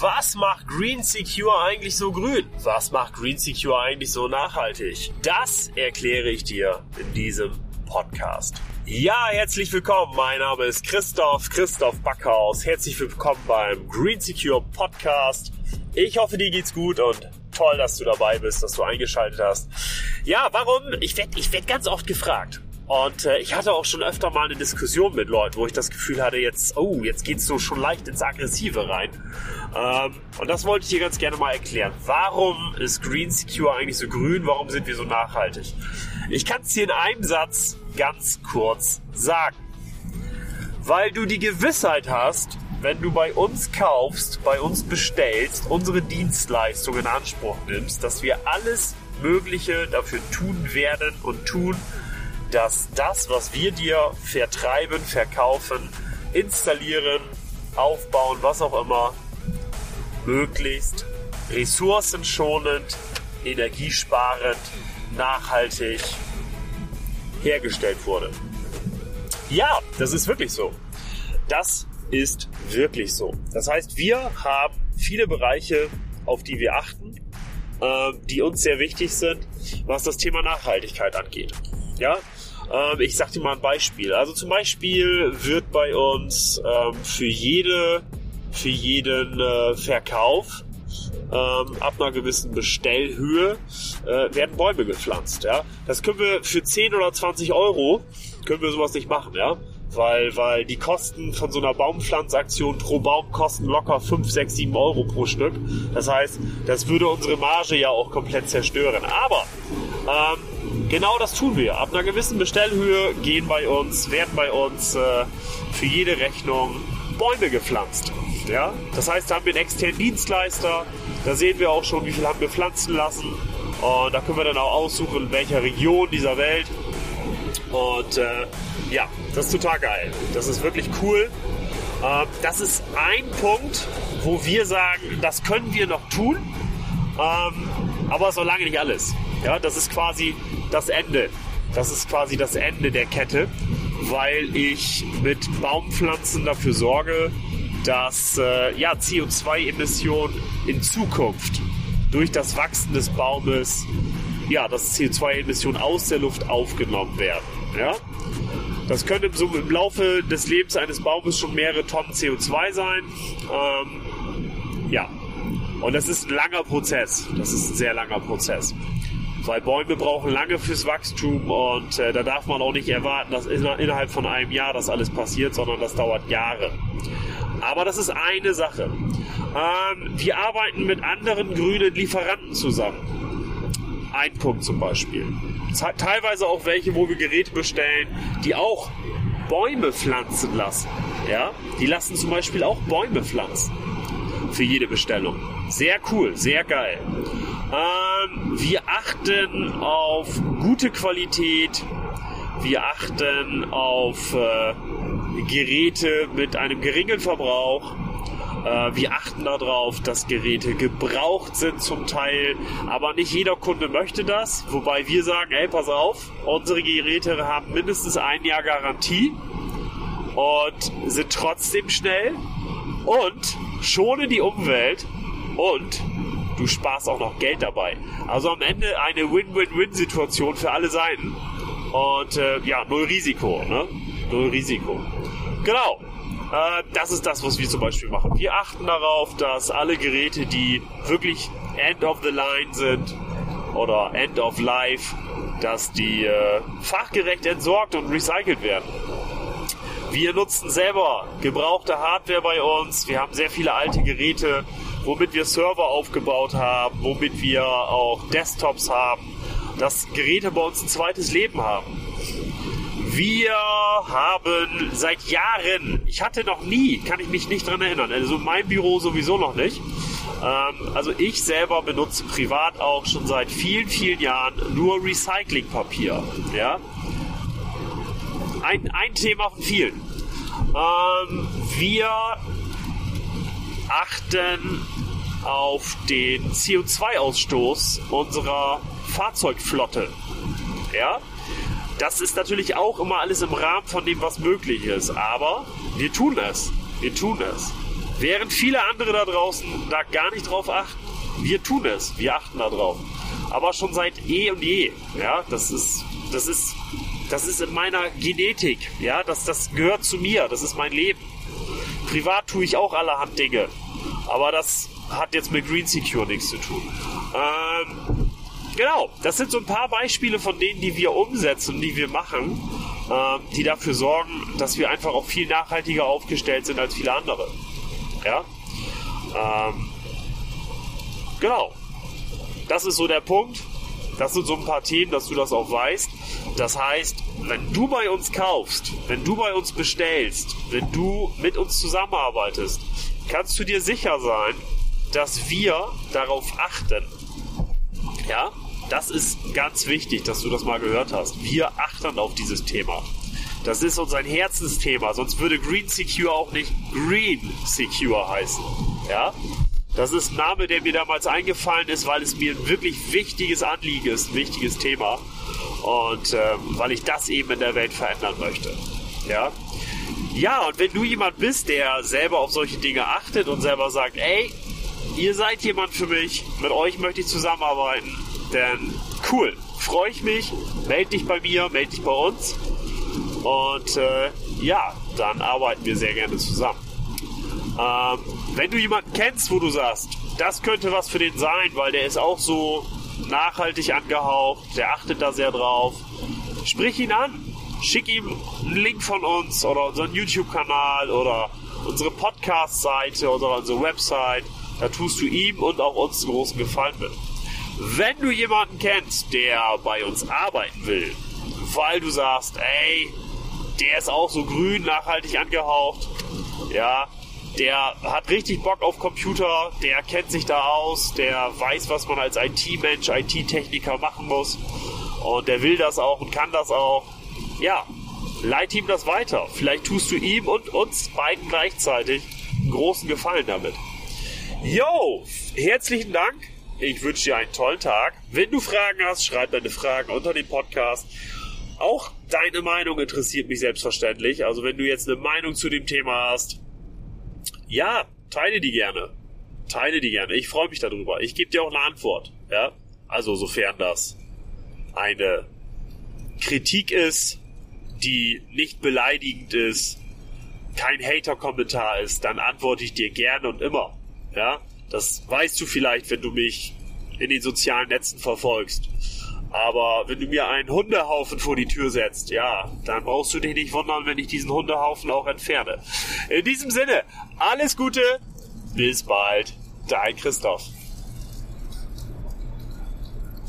Was macht Green Secure eigentlich so grün? Was macht Green Secure eigentlich so nachhaltig? Das erkläre ich dir in diesem Podcast. Ja, herzlich willkommen. Mein Name ist Christoph, Christoph Backhaus. Herzlich willkommen beim Green Secure Podcast. Ich hoffe, dir geht's gut und toll, dass du dabei bist, dass du eingeschaltet hast. Ja, warum? Ich werde ich werd ganz oft gefragt. Und äh, ich hatte auch schon öfter mal eine Diskussion mit Leuten, wo ich das Gefühl hatte, jetzt, oh, jetzt geht's so schon leicht ins Aggressive rein. Ähm, und das wollte ich dir ganz gerne mal erklären. Warum ist Green Secure eigentlich so grün? Warum sind wir so nachhaltig? Ich kann es dir in einem Satz ganz kurz sagen. Weil du die Gewissheit hast, wenn du bei uns kaufst, bei uns bestellst, unsere Dienstleistung in Anspruch nimmst, dass wir alles Mögliche dafür tun werden und tun, dass das, was wir dir vertreiben, verkaufen, installieren, aufbauen, was auch immer, möglichst ressourcenschonend, energiesparend, nachhaltig hergestellt wurde. Ja, das ist wirklich so. Das ist wirklich so. Das heißt, wir haben viele Bereiche, auf die wir achten, äh, die uns sehr wichtig sind, was das Thema Nachhaltigkeit angeht. Ja, ähm, ich sag dir mal ein Beispiel. Also zum Beispiel wird bei uns ähm, für jede, für jeden äh, Verkauf ähm, ab einer gewissen Bestellhöhe äh, werden Bäume gepflanzt. Ja, das können wir für 10 oder 20 Euro können wir sowas nicht machen. Ja, weil, weil die Kosten von so einer Baumpflanzaktion pro Baum kosten locker 5, 6, 7 Euro pro Stück. Das heißt, das würde unsere Marge ja auch komplett zerstören. Aber ähm, genau das tun wir. Ab einer gewissen Bestellhöhe gehen bei uns, werden bei uns äh, für jede Rechnung Bäume gepflanzt. Ja? Das heißt, da haben wir einen externen Dienstleister, da sehen wir auch schon, wie viel haben wir pflanzen lassen. Und da können wir dann auch aussuchen, in welcher Region dieser Welt. Und äh, ja, das ist total geil. Das ist wirklich cool. Äh, das ist ein Punkt, wo wir sagen, das können wir noch tun. Ähm, aber so lange nicht alles. Ja, das ist quasi das Ende. Das ist quasi das Ende der Kette, weil ich mit Baumpflanzen dafür sorge, dass äh, ja, CO2-Emissionen in Zukunft durch das Wachsen des Baumes, ja, dass CO2-Emissionen aus der Luft aufgenommen werden. Ja? Das könnte im, im Laufe des Lebens eines Baumes schon mehrere Tonnen CO2 sein. Ähm, ja, und das ist ein langer Prozess. Das ist ein sehr langer Prozess. Weil Bäume brauchen lange fürs Wachstum und äh, da darf man auch nicht erwarten, dass in, innerhalb von einem Jahr das alles passiert, sondern das dauert Jahre. Aber das ist eine Sache. Ähm, wir arbeiten mit anderen grünen Lieferanten zusammen. Ein Punkt zum Beispiel. Teilweise auch welche, wo wir Geräte bestellen, die auch Bäume pflanzen lassen. Ja, die lassen zum Beispiel auch Bäume pflanzen für jede Bestellung. Sehr cool, sehr geil. Ähm, wir achten auf gute Qualität. Wir achten auf äh, Geräte mit einem geringen Verbrauch. Äh, wir achten darauf, dass Geräte gebraucht sind zum Teil, aber nicht jeder Kunde möchte das. Wobei wir sagen, ey, pass auf, unsere Geräte haben mindestens ein Jahr Garantie und sind trotzdem schnell und schone die Umwelt und du sparst auch noch Geld dabei. Also am Ende eine Win-Win-Win-Situation für alle Seiten. Und äh, ja, null Risiko, ne? Null Risiko. Genau. Äh, das ist das, was wir zum Beispiel machen. Wir achten darauf, dass alle Geräte, die wirklich End of the Line sind oder End of Life, dass die äh, fachgerecht entsorgt und recycelt werden. Wir nutzen selber gebrauchte Hardware bei uns. Wir haben sehr viele alte Geräte, womit wir Server aufgebaut haben, womit wir auch Desktops haben, dass Geräte bei uns ein zweites Leben haben. Wir haben seit Jahren, ich hatte noch nie, kann ich mich nicht dran erinnern, also mein Büro sowieso noch nicht. Ähm, also ich selber benutze privat auch schon seit vielen, vielen Jahren nur Recyclingpapier. Ja? ein, ein Thema von vielen. Ähm, wir achten auf den CO2-Ausstoß unserer Fahrzeugflotte. Ja, das ist natürlich auch immer alles im Rahmen von dem, was möglich ist. Aber wir tun es. Wir tun es. Während viele andere da draußen da gar nicht drauf achten, wir tun es, wir achten da drauf. Aber schon seit eh und je. Ja, das ist, das ist, das ist in meiner Genetik. Ja, das, das gehört zu mir. Das ist mein Leben. Privat tue ich auch allerhand Dinge. Aber das hat jetzt mit Green Secure nichts zu tun. Ähm, genau, das sind so ein paar Beispiele von denen, die wir umsetzen, die wir machen, äh, die dafür sorgen, dass wir einfach auch viel nachhaltiger aufgestellt sind als viele andere. Ja? Ähm, genau. Das ist so der Punkt. Das sind so ein paar Themen, dass du das auch weißt. Das heißt, wenn du bei uns kaufst, wenn du bei uns bestellst, wenn du mit uns zusammenarbeitest, kannst du dir sicher sein, dass wir darauf achten. Ja, das ist ganz wichtig, dass du das mal gehört hast. Wir achten auf dieses Thema. Das ist uns ein Herzensthema, sonst würde Green Secure auch nicht Green Secure heißen. Ja? Das ist ein Name, der mir damals eingefallen ist, weil es mir ein wirklich wichtiges Anliegen ist, ein wichtiges Thema. Und äh, weil ich das eben in der Welt verändern möchte. Ja? Ja, und wenn du jemand bist, der selber auf solche Dinge achtet und selber sagt, ey, ihr seid jemand für mich, mit euch möchte ich zusammenarbeiten, dann cool, freue ich mich, melde dich bei mir, melde dich bei uns und äh, ja, dann arbeiten wir sehr gerne zusammen. Ähm, wenn du jemanden kennst, wo du sagst, das könnte was für den sein, weil der ist auch so nachhaltig angehaucht, der achtet da sehr drauf, sprich ihn an. Schick ihm einen Link von uns oder unseren YouTube-Kanal oder unsere Podcast-Seite oder unsere Website. Da tust du ihm und auch uns einen großen Gefallen mit. Wenn du jemanden kennst, der bei uns arbeiten will, weil du sagst, ey, der ist auch so grün, nachhaltig angehaucht, ja, der hat richtig Bock auf Computer, der kennt sich da aus, der weiß, was man als IT-Mensch, IT-Techniker machen muss und der will das auch und kann das auch. Ja, leite ihm das weiter. Vielleicht tust du ihm und uns beiden gleichzeitig einen großen Gefallen damit. Yo, herzlichen Dank. Ich wünsche dir einen tollen Tag. Wenn du Fragen hast, schreib deine Fragen unter dem Podcast. Auch deine Meinung interessiert mich selbstverständlich. Also wenn du jetzt eine Meinung zu dem Thema hast, ja, teile die gerne. Teile die gerne. Ich freue mich darüber. Ich gebe dir auch eine Antwort. Ja, also sofern das eine Kritik ist, die nicht beleidigend ist, kein Hater-Kommentar ist, dann antworte ich dir gerne und immer. Ja, das weißt du vielleicht, wenn du mich in den sozialen Netzen verfolgst. Aber wenn du mir einen Hundehaufen vor die Tür setzt, ja, dann brauchst du dich nicht wundern, wenn ich diesen Hundehaufen auch entferne. In diesem Sinne, alles Gute, bis bald, dein Christoph.